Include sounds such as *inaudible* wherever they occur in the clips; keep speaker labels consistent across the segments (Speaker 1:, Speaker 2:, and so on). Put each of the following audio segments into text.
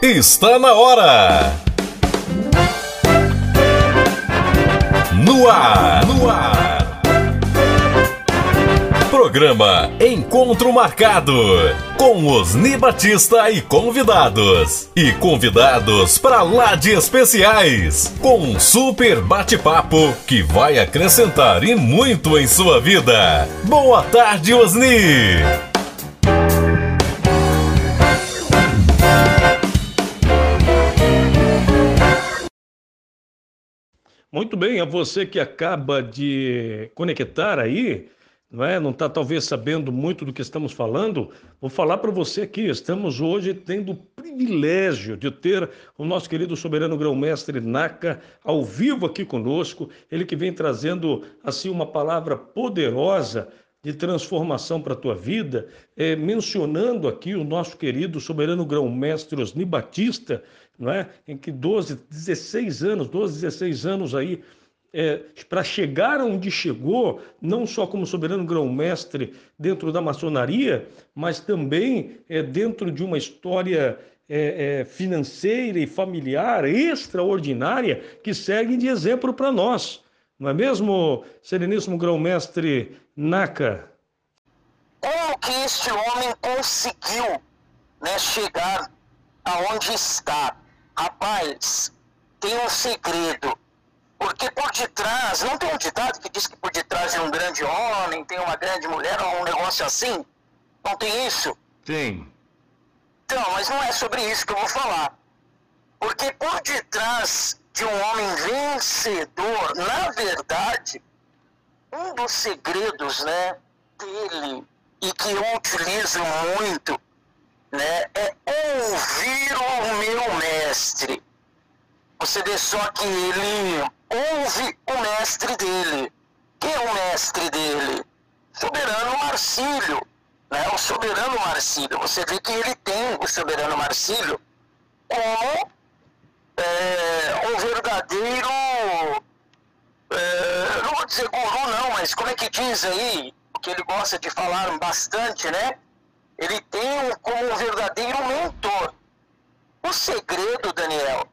Speaker 1: Está na hora! No ar! No ar! Programa Encontro Marcado com Osni Batista e convidados. E convidados para lá de especiais. Com um super bate-papo que vai acrescentar e muito em sua vida. Boa tarde, Osni!
Speaker 2: Muito bem, a você que acaba de conectar aí, não é? Não está talvez sabendo muito do que estamos falando. Vou falar para você aqui. Estamos hoje tendo o privilégio de ter o nosso querido soberano grão-mestre Naka ao vivo aqui conosco. Ele que vem trazendo assim uma palavra poderosa de transformação para a tua vida, é, mencionando aqui o nosso querido soberano grão-mestre Osni Batista, não é? em que 12, 16 anos, 12, 16 anos aí, é, para chegar onde chegou, não só como soberano grão-mestre dentro da maçonaria, mas também é, dentro de uma história é, é, financeira e familiar extraordinária que segue de exemplo para nós. Não é mesmo, Sereníssimo Grão-Mestre Naka?
Speaker 3: Como que este homem conseguiu né, chegar aonde está? Rapaz, tem um segredo. Porque por detrás, não tem um ditado que diz que por detrás de um grande homem tem uma grande mulher ou um negócio assim? Não tem isso?
Speaker 2: Tem.
Speaker 3: Então, mas não é sobre isso que eu vou falar. Porque por detrás de um homem vencedor, na verdade, um dos segredos né, dele, e que eu utilizo muito, né, é ouvir o meu mestre. Você vê só que ele ouve o mestre dele. Quem é o mestre dele? Soberano Marcílio. Né? O soberano Marcílio. Você vê que ele tem o soberano Marcílio como é, verdadeiro. É, não vou dizer guru, não, mas como é que diz aí? Que ele gosta de falar bastante, né? Ele tem como um verdadeiro mentor. O segredo, Daniel,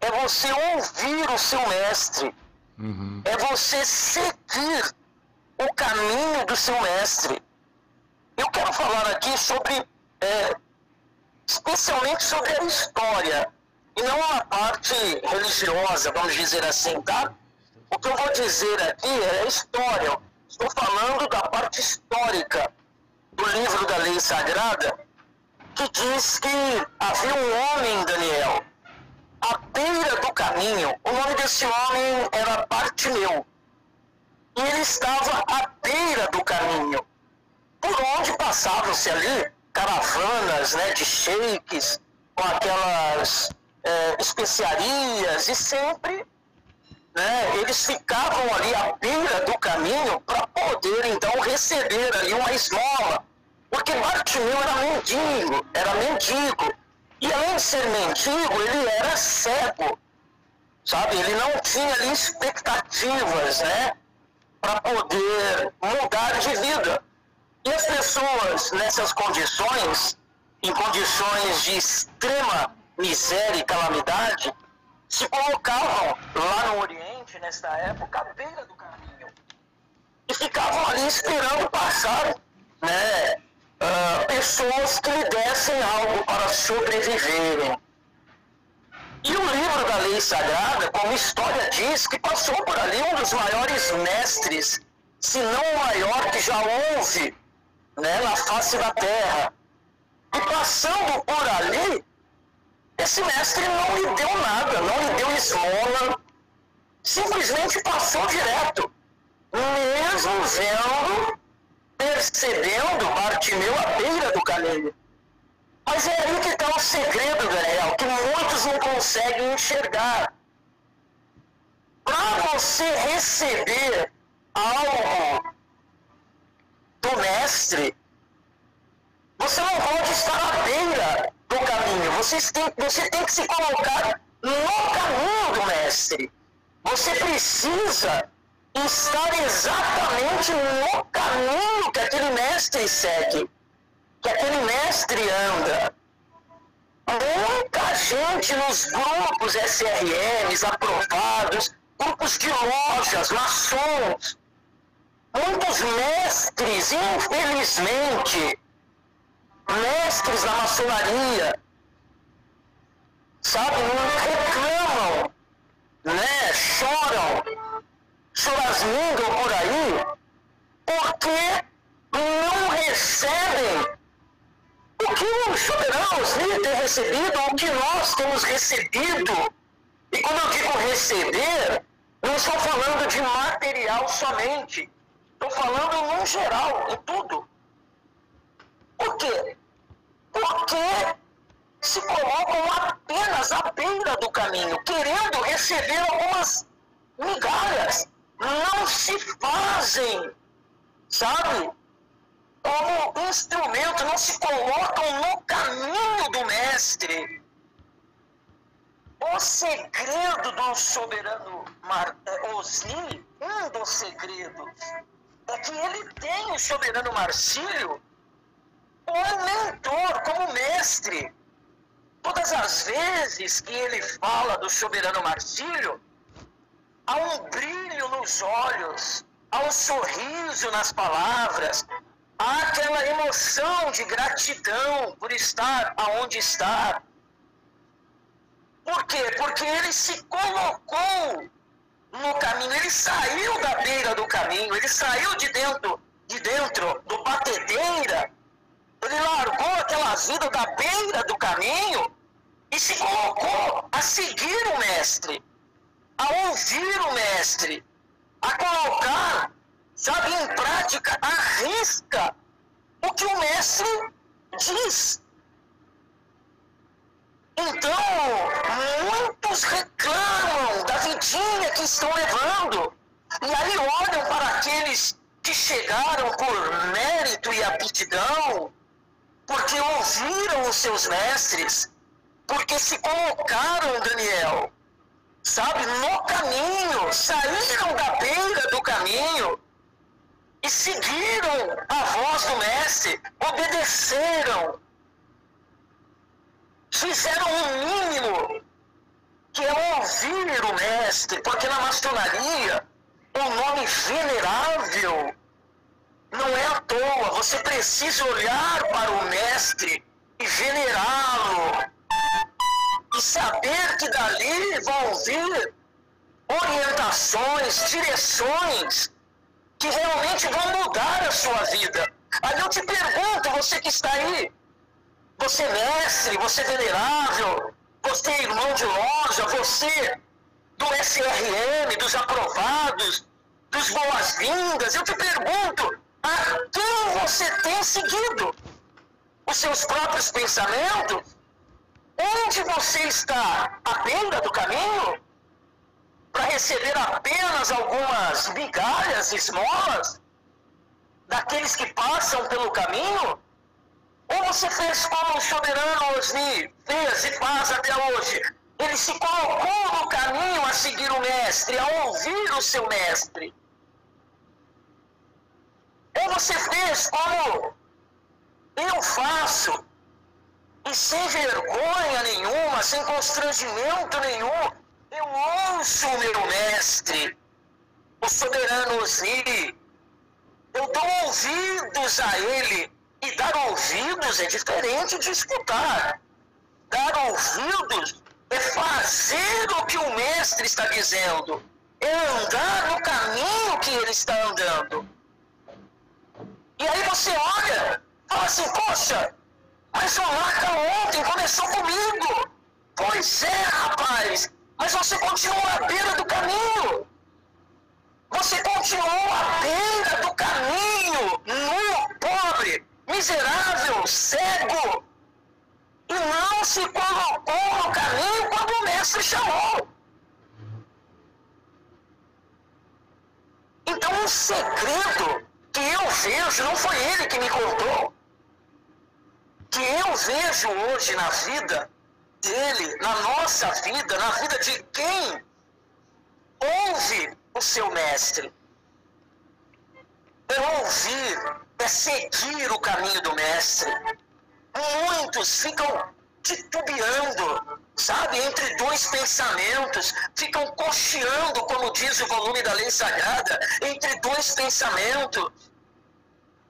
Speaker 3: é você ouvir o seu mestre. Uhum. É você seguir o caminho do seu mestre. Eu quero falar aqui sobre, é, especialmente sobre a história, e não a parte religiosa, vamos dizer assim, tá? O que eu vou dizer aqui é a história. Estou falando da parte histórica do livro da lei sagrada, que diz que havia um homem, Daniel, à beira do caminho. O nome desse homem era Bartimeu. E ele estava à beira do caminho, por onde passavam-se ali caravanas né, de sheiks, com aquelas é, especiarias, e sempre né, eles ficavam ali à beira do caminho para poder então receber ali uma esmola. Porque Bartimeu era mendigo, era mendigo. E além de ser mendigo, ele era cego. Sabe? Ele não tinha ali expectativas, né? Para poder mudar de vida. E as pessoas nessas condições, em condições de extrema miséria e calamidade, se colocavam lá no Oriente, nesta época, à beira do caminho. E ficavam ali esperando passar né, uh, pessoas que lhe dessem algo para sobreviverem. E o livro da lei sagrada, como história diz, que passou por ali um dos maiores mestres, se não o maior que já houve né, na face da terra. E passando por ali, esse mestre não lhe deu nada, não lhe deu esmola, simplesmente passou direto, mesmo vendo, percebendo Bartimeu à beira do caminho. Mas é aí que está o segredo, Daniel, que muitos não conseguem enxergar. Para você receber algo do mestre, você não pode estar à beira do caminho. Você tem, você tem que se colocar no caminho do mestre. Você precisa estar exatamente no caminho que aquele mestre segue, que aquele mestre anda. muita gente nos grupos SRMs aprovados, grupos de lojas, maçons, muitos mestres, infelizmente, mestres da maçonaria, sabe, reclamam, né, choram, chorazmingam por aí, porque não recebem o que os soberanos têm recebido, o que nós temos recebido. E quando eu digo receber, não estou falando de material somente. Estou falando no geral, em tudo. Por quê? Porque se colocam apenas à beira do caminho, querendo receber algumas migalhas. Não se fazem, sabe? Como instrumento, não se colocam no caminho do Mestre. O segredo do soberano Mar eh, Osni, um dos segredos, é que ele tem o soberano Marcílio como mentor, como mestre. Todas as vezes que ele fala do soberano Marcílio, há um brilho nos olhos, há um sorriso nas palavras, há aquela emoção de gratidão por estar aonde está. Por quê? Porque ele se colocou no caminho, ele saiu da beira do caminho, ele saiu de dentro, de dentro do batedeira, ele largou aquela vida da beira do caminho e se colocou a seguir o mestre, a ouvir o mestre, a colocar, sabe, em prática, a risca o que o mestre diz. Então, muitos reclamam da vidinha que estão levando. E aí olham para aqueles que chegaram por mérito e aptidão, porque ouviram os seus mestres, porque se colocaram, Daniel, sabe, no caminho, saíram da beira do caminho e seguiram a voz do mestre, obedeceram, fizeram o mínimo, que é ouvir o mestre, porque na maçonaria o nome venerável não é à toa, você precisa olhar para o mestre e venerá-lo e saber que dali vão vir orientações, direções que realmente vão mudar a sua vida. Aí eu te pergunto, você que está aí, você mestre, você venerável, você irmão de loja, você do SRM, dos aprovados, dos boas-vindas, eu te pergunto, a quem você tem seguido? Os seus próprios pensamentos? Onde você está? À beira do caminho? Para receber apenas algumas migalhas, esmolas? Daqueles que passam pelo caminho? Ou você fez como o soberano Osni fez e faz até hoje? Ele se colocou no caminho a seguir o mestre, a ouvir o seu mestre. Você fez como eu faço, e sem vergonha nenhuma, sem constrangimento nenhum, eu ouço o meu mestre, o soberano Osni. Eu dou ouvidos a ele e dar ouvidos é diferente de escutar. Dar ouvidos é fazer o que o mestre está dizendo, é andar no caminho que ele está andando. E aí você olha, fala assim, poxa, mas o Marca ontem começou comigo. Pois é, rapaz, mas você continuou à beira do caminho. Você continuou à beira do caminho, nu, pobre, miserável, cego, e não se colocou no caminho quando o mestre chamou. Então, o segredo que eu vejo, não foi ele que me contou, que eu vejo hoje na vida dele, na nossa vida, na vida de quem ouve o seu mestre. É ouvir, é seguir o caminho do mestre. Muitos ficam titubeando, sabe, entre dois pensamentos, ficam cocheando, como diz o volume da lei sagrada, entre dois pensamentos.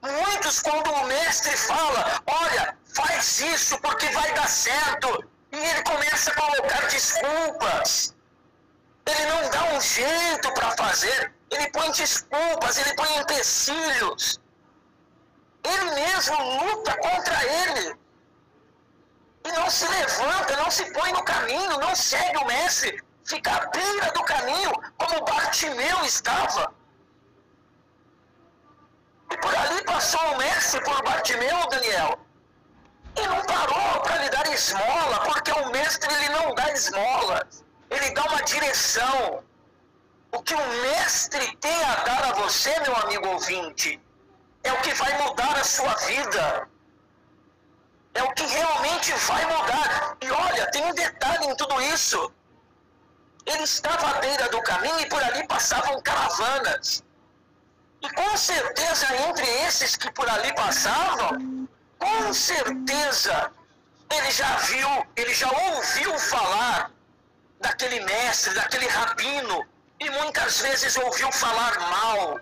Speaker 3: Muitos, quando o mestre fala, olha, faz isso porque vai dar certo, e ele começa a colocar desculpas. Ele não dá um jeito para fazer, ele põe desculpas, ele põe empecilhos. Ele mesmo luta contra ele. E não se levanta, não se põe no caminho, não segue o mestre, fica à beira do caminho, como Bartimeu estava. E por ali passou o mestre por Bartimeu, Daniel. E não parou para lhe dar esmola, porque o mestre ele não dá esmola, ele dá uma direção. O que o mestre tem a dar a você, meu amigo ouvinte, é o que vai mudar a sua vida. É o que realmente vai mudar. E olha, tem um detalhe em tudo isso. Ele estava à beira do caminho e por ali passavam caravanas. E com certeza, entre esses que por ali passavam, com certeza ele já viu, ele já ouviu falar daquele mestre, daquele rabino, e muitas vezes ouviu falar mal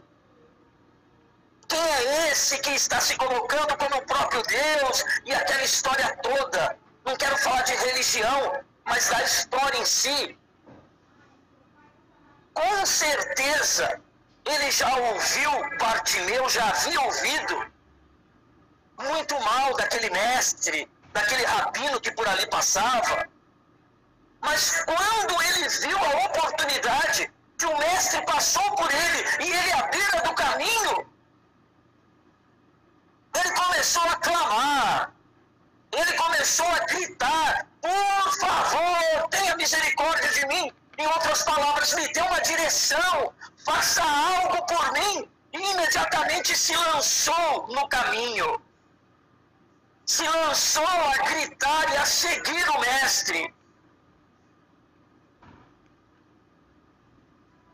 Speaker 3: quem é esse que está se colocando como o próprio Deus e aquela história toda? Não quero falar de religião, mas da história em si. Com certeza, ele já ouviu, Bartimeu já havia ouvido muito mal daquele mestre, daquele rabino que por ali passava. Mas quando ele viu a oportunidade que o mestre passou por ele e ele à beira do caminho, ele começou a clamar, ele começou a gritar: Por favor, tenha misericórdia de mim. Em outras palavras, me dê uma direção, faça algo por mim. E imediatamente se lançou no caminho. Se lançou a gritar e a seguir o Mestre.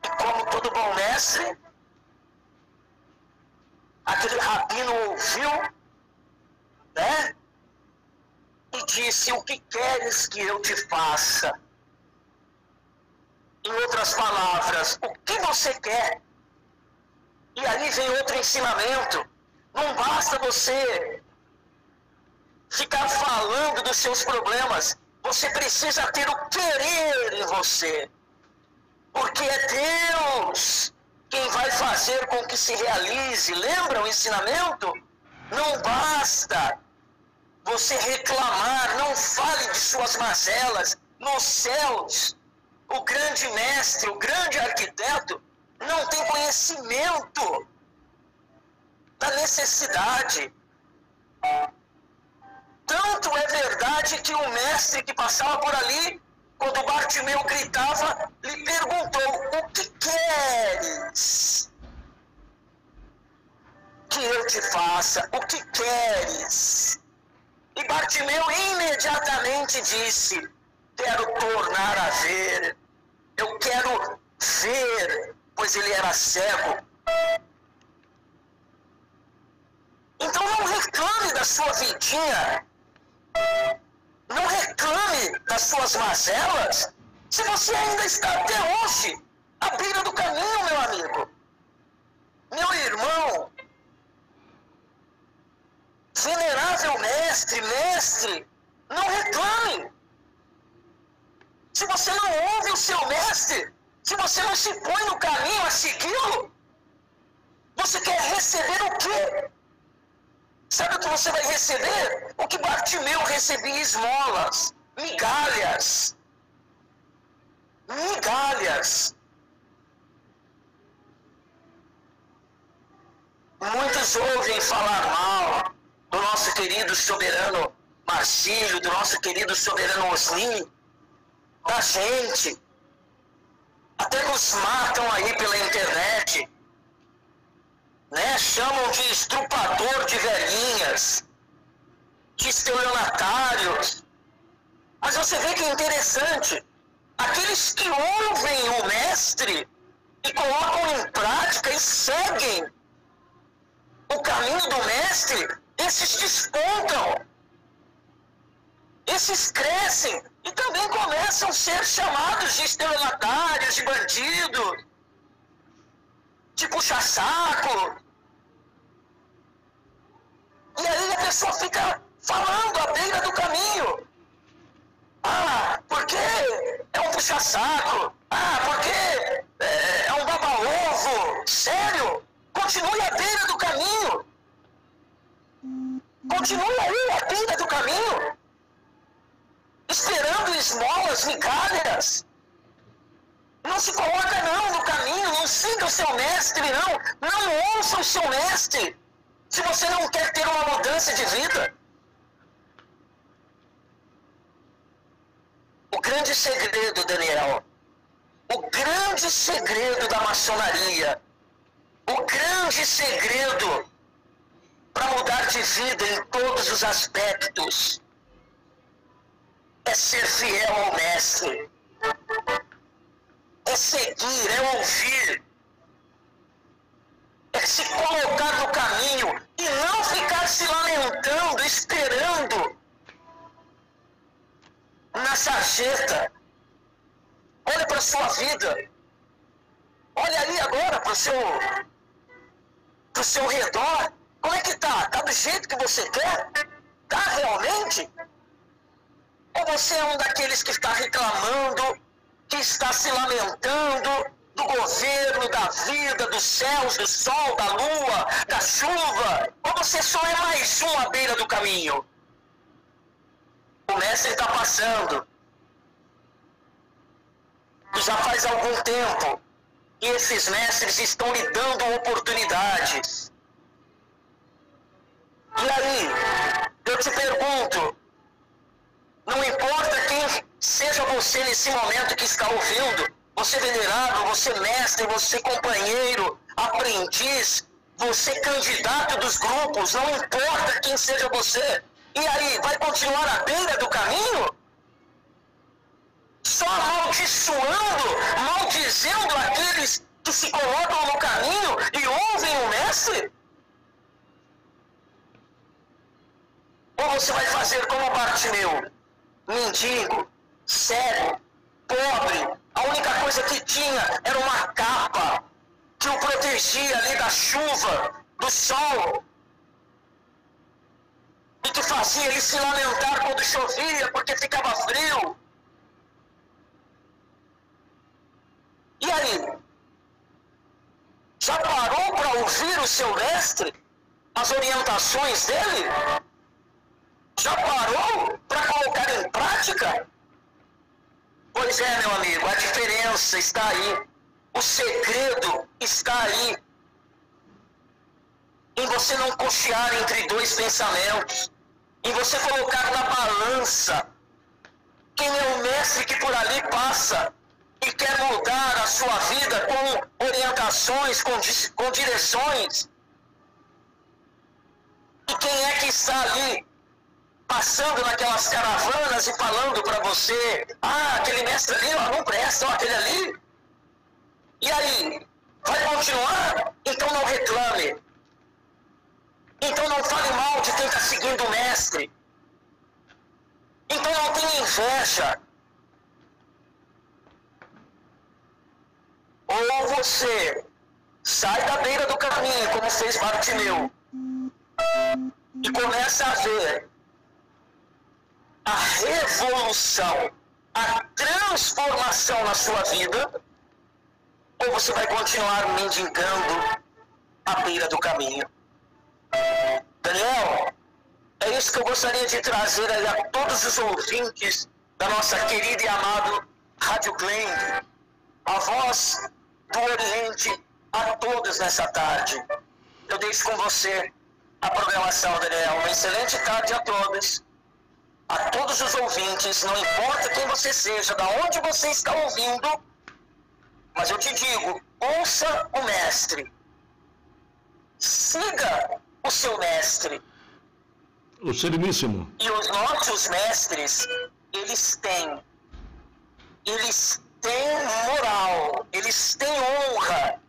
Speaker 3: E como todo bom mestre, aquele rabino ouviu, né? E disse: O que queres que eu te faça? Em outras palavras, o que você quer? E aí vem outro ensinamento. Não basta você ficar falando dos seus problemas. Você precisa ter o querer em você. Porque é Deus quem vai fazer com que se realize. Lembra o ensinamento? Não basta você reclamar, não fale de suas mazelas. Nos céus, o grande mestre, o grande arquiteto, não tem conhecimento da necessidade. Tanto é verdade que o mestre que passava por ali quando Bartimeu gritava, lhe perguntou: O que queres que eu te faça? O que queres? E Bartimeu imediatamente disse: Quero tornar a ver, eu quero ver, pois ele era cego. Então não reclame da sua vidinha não reclame das suas mazelas se você ainda está até hoje à beira do caminho, meu amigo. Meu irmão, venerável mestre, mestre, não reclame. Se você não ouve o seu mestre, se você não se põe no caminho a segui-lo, você quer receber o quê? Sabe o que você vai receber? O que Bartimeu recebia esmolas, migalhas. Migalhas. Muitos ouvem falar mal do nosso querido soberano Marcílio, do nosso querido soberano Osni, da gente. Até nos matam aí pela internet né? Chamam de estrupador de velhinhas, de estelionatários. Mas você vê que é interessante, aqueles que ouvem o mestre e colocam em prática e seguem o caminho do mestre, esses despontam. esses crescem e também começam a ser chamados de estelionatários, de bandido, de puxa-saco. E aí a pessoa fica falando à beira do caminho. Ah, porque é um puxa-saco. Ah, porque é, é um baba-ovo. Sério? Continue à beira do caminho. Continue aí à beira do caminho. Esperando esmolas, migalhas. Não se coloca não no caminho, não siga o seu mestre, não. Não ouça o seu mestre. Se você não quer ter uma mudança de vida. O grande segredo, Daniel, o grande segredo da maçonaria, o grande segredo para mudar de vida em todos os aspectos é ser fiel ao Mestre, é ouvir, é se colocar no caminho e não ficar se lamentando, esperando na sarjeta. Olha para a sua vida. Olha ali agora para o seu, seu redor. Como é que tá? Tá do jeito que você quer? Tá realmente? Ou você é um daqueles que está reclamando, que está se lamentando do governo, da vida, dos céus, do sol, da lua, da chuva? Ou você só é mais um à beira do caminho? O mestre está passando. Já faz algum tempo. E esses mestres estão lhe dando oportunidades. Está ouvindo, você venerado, você mestre, você companheiro, aprendiz, você candidato dos grupos, não importa quem seja você. E aí, vai continuar à beira do caminho? Só amaldiçoando, maldizendo aqueles que se colocam no caminho e ouvem o mestre? Ou você vai fazer como Bartimeu, mendigo, cego, pobre, a única coisa que tinha era uma capa que o protegia ali da chuva, do sol, e que fazia ele se lamentar quando chovia porque ficava frio. E aí? Já parou para ouvir o seu mestre? As orientações dele? Já parou para colocar em prática? Pois é, meu amigo, a diferença está aí. O segredo está aí. Em você não cochear entre dois pensamentos. Em você colocar na balança quem é o mestre que por ali passa e quer mudar a sua vida com orientações, com, com direções. E quem é que está ali passando naquelas caravanas e falando para você, ah, aquele mestre ali, ó, não presta, ó, aquele ali. E aí, vai continuar? Então não reclame. Então não fale mal de quem está seguindo o mestre. Então não tenha inveja. Ou você sai da beira do caminho, como fez Bartimeu, e começa a ver a revolução, a transformação na sua vida, ou você vai continuar mendigando à beira do caminho. Daniel, é isso que eu gostaria de trazer a todos os ouvintes da nossa querida e amada Rádio Glenn, a voz do Oriente a todos nessa tarde. Eu deixo com você a programação, Daniel. Uma excelente tarde a todos a todos os ouvintes, não importa quem você seja, da onde você está ouvindo, mas eu te digo, ouça o mestre. Siga o seu mestre.
Speaker 4: O Sereníssimo.
Speaker 3: E os nossos mestres, eles têm. Eles têm moral, eles têm honra,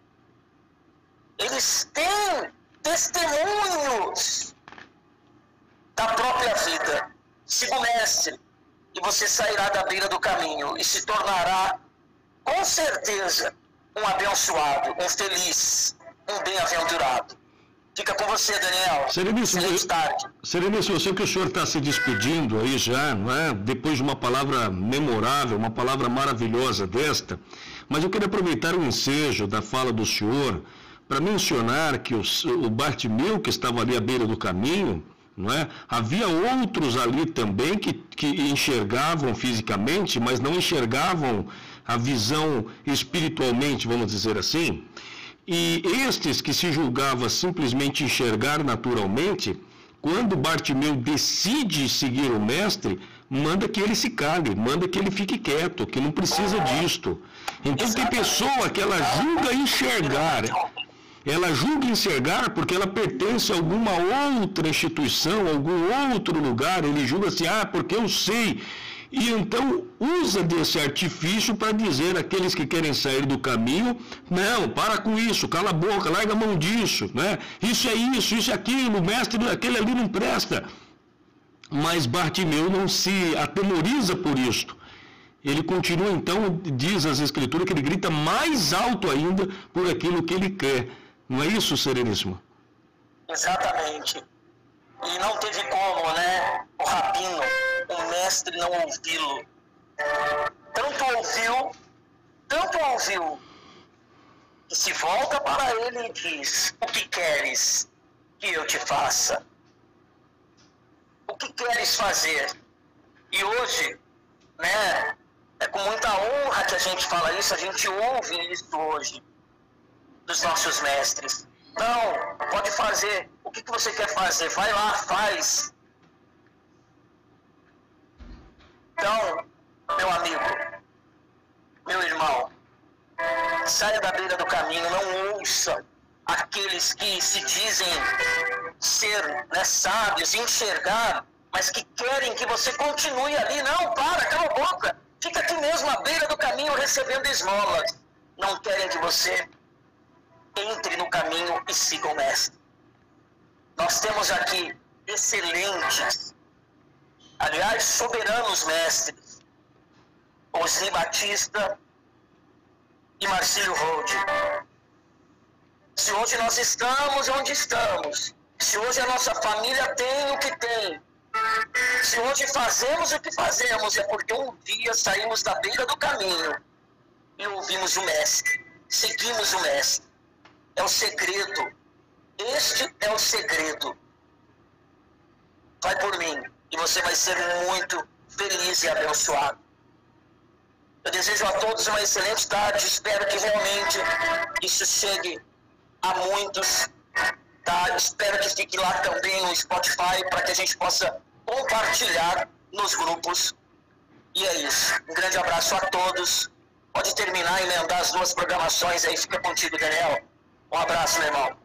Speaker 3: eles têm testemunhos da própria vida. Siga o mestre, e você sairá da beira do caminho e se tornará, com certeza, um abençoado, um feliz, um bem-aventurado. Fica com você, Daniel.
Speaker 4: Sereníssimo,
Speaker 3: tarde.
Speaker 4: Sereníssimo, eu sei que o senhor está se despedindo aí já, não é? Depois de uma palavra memorável, uma palavra maravilhosa desta, mas eu queria aproveitar o ensejo da fala do senhor para mencionar que o, o Bartimeu, que estava ali à beira do caminho, não é? Havia outros ali também que, que enxergavam fisicamente, mas não enxergavam a visão espiritualmente, vamos dizer assim. E estes que se julgava simplesmente enxergar naturalmente, quando Bartimeu decide seguir o mestre, manda que ele se cale, manda que ele fique quieto, que não precisa disto. Então tem pessoa que ela julga enxergar, ela julga enxergar porque ela pertence a alguma outra instituição, algum outro lugar, ele julga assim, ah, porque eu sei e então usa desse artifício para dizer àqueles que querem sair do caminho, não, para com isso, cala a boca, larga a mão disso, né? Isso é isso, isso é aquilo, mestre, aquele ali não presta. Mas Bartimeu não se atemoriza por isto. Ele continua então, diz as escrituras, que ele grita mais alto ainda por aquilo que ele quer. Não é isso, Sereníssimo?
Speaker 3: Exatamente. E não teve como, né, o rabino o mestre não ouvi-lo. Tanto ouviu, tanto ouviu, que se volta para ele e diz: O que queres que eu te faça? O que queres fazer? E hoje, né, é com muita honra que a gente fala isso, a gente ouve isso hoje dos nossos mestres. Não, pode fazer. O que, que você quer fazer? Vai lá, faz. Então, meu amigo, meu irmão, saia da beira do caminho, não ouça aqueles que se dizem ser né, sábios, enxergar, mas que querem que você continue ali. Não, para, cala a boca. Fica aqui mesmo à beira do caminho recebendo esmolas. Não querem que você entre no caminho e siga o mestre. Nós temos aqui excelentes aliás, soberanos mestres, Osni Batista e Marcílio Rode. Se hoje nós estamos onde estamos, se hoje a nossa família tem o que tem, se hoje fazemos o que fazemos, é porque um dia saímos da beira do caminho e ouvimos o Mestre, seguimos o Mestre. É o segredo. Este é o segredo. Vai por mim e você vai ser muito feliz e abençoado. Eu desejo a todos uma excelente tarde, espero que realmente isso chegue a muitos. Tá? Espero que fique lá também no Spotify para que a gente possa compartilhar nos grupos. E é isso. Um grande abraço a todos. Pode terminar e emendar as duas programações aí. Fica contigo, Daniel. Um abraço, meu irmão.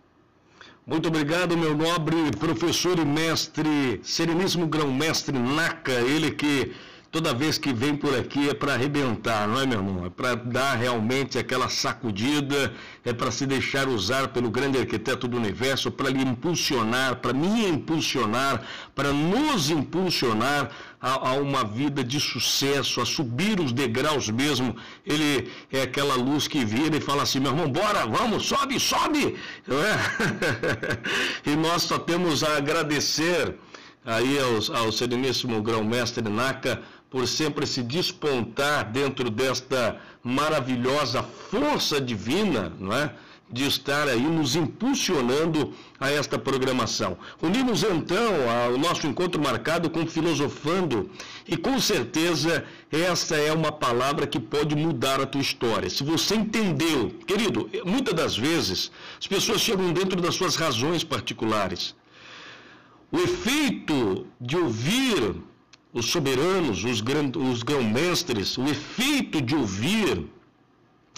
Speaker 4: Muito obrigado, meu nobre professor e mestre, sereníssimo grão-mestre Naka, ele que toda vez que vem por aqui é para arrebentar, não é, meu irmão? É para dar realmente aquela sacudida, é para se deixar usar pelo grande arquiteto do universo, para lhe impulsionar, para me impulsionar, para nos impulsionar a, a, uma vida de sucesso, a subir os degraus mesmo. Ele é aquela luz que vira e fala assim: meu irmão, bora, vamos, sobe, sobe! É? *laughs* e nós só temos a agradecer aí ao Sereníssimo Grão-Mestre Naka por sempre se despontar dentro desta maravilhosa força divina, não é? de estar aí nos impulsionando a esta programação. Unimos então ao nosso encontro marcado com filosofando e com certeza esta é uma palavra que pode mudar a tua história. Se você entendeu, querido, muitas das vezes as pessoas chegam dentro das suas razões particulares. O efeito de ouvir os soberanos, os, os grão-mestres, o efeito de ouvir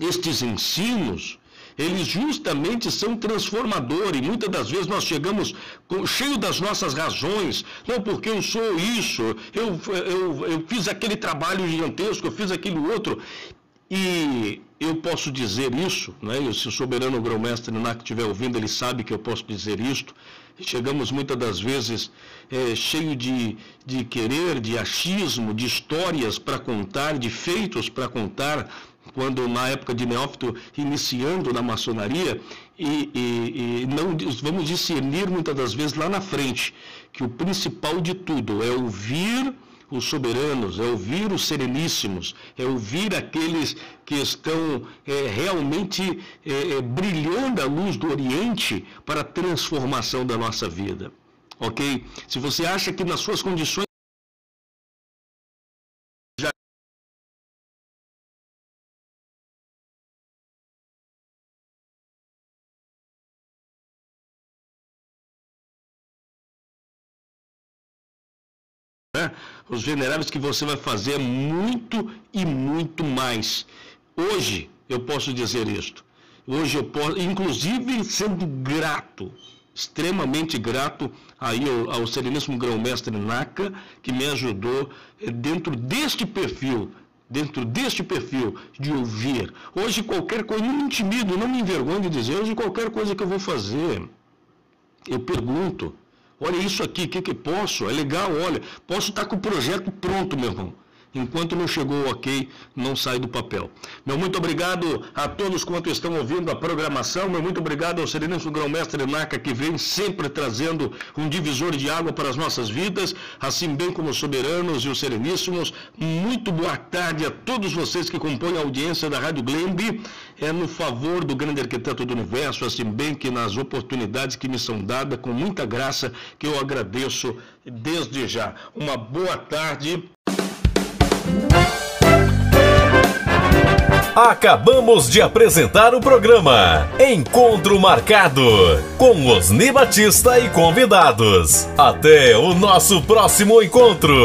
Speaker 4: estes ensinos, eles justamente são transformadores. Muitas das vezes nós chegamos com, cheio das nossas razões, não porque eu sou isso, eu, eu, eu fiz aquele trabalho gigantesco, eu fiz aquele outro. E eu posso dizer isso, né? Se o soberano grão-mestre Nanak estiver ouvindo, ele sabe que eu posso dizer isto. Chegamos muitas das vezes é, cheio de, de querer, de achismo, de histórias para contar, de feitos para contar, quando na época de Neófito, iniciando na maçonaria, e, e, e, não vamos discernir muitas das vezes lá na frente que o principal de tudo é ouvir os soberanos, é ouvir os sereníssimos, é ouvir aqueles que estão é, realmente é, é brilhando a luz do Oriente para a transformação da nossa vida. Ok? Se você acha que nas suas condições Os veneráveis que você vai fazer muito e muito mais. Hoje eu posso dizer isto. Hoje eu posso, inclusive sendo grato, extremamente grato aí ao, ao Sereníssimo Grão-Mestre Naka, que me ajudou eh, dentro deste perfil, dentro deste perfil de ouvir. Hoje qualquer coisa, não me intimido, não me envergonho de dizer, hoje qualquer coisa que eu vou fazer, eu pergunto, Olha isso aqui, o que, que posso? É legal, olha, posso estar com o projeto pronto, meu irmão. Enquanto não chegou o ok, não sai do papel. Meu muito obrigado a todos quanto estão ouvindo a programação. Meu muito obrigado ao Sereníssimo Grão-Mestre Naca, que vem sempre trazendo um divisor de água para as nossas vidas, assim bem como os soberanos e os sereníssimos. Muito boa tarde a todos vocês que compõem a audiência da Rádio Glembe. É no favor do grande arquiteto do universo, assim bem que nas oportunidades que me são dadas, com muita graça, que eu agradeço desde já. Uma boa tarde.
Speaker 1: Acabamos de apresentar o programa Encontro Marcado com Osni Batista e convidados. Até o nosso próximo encontro.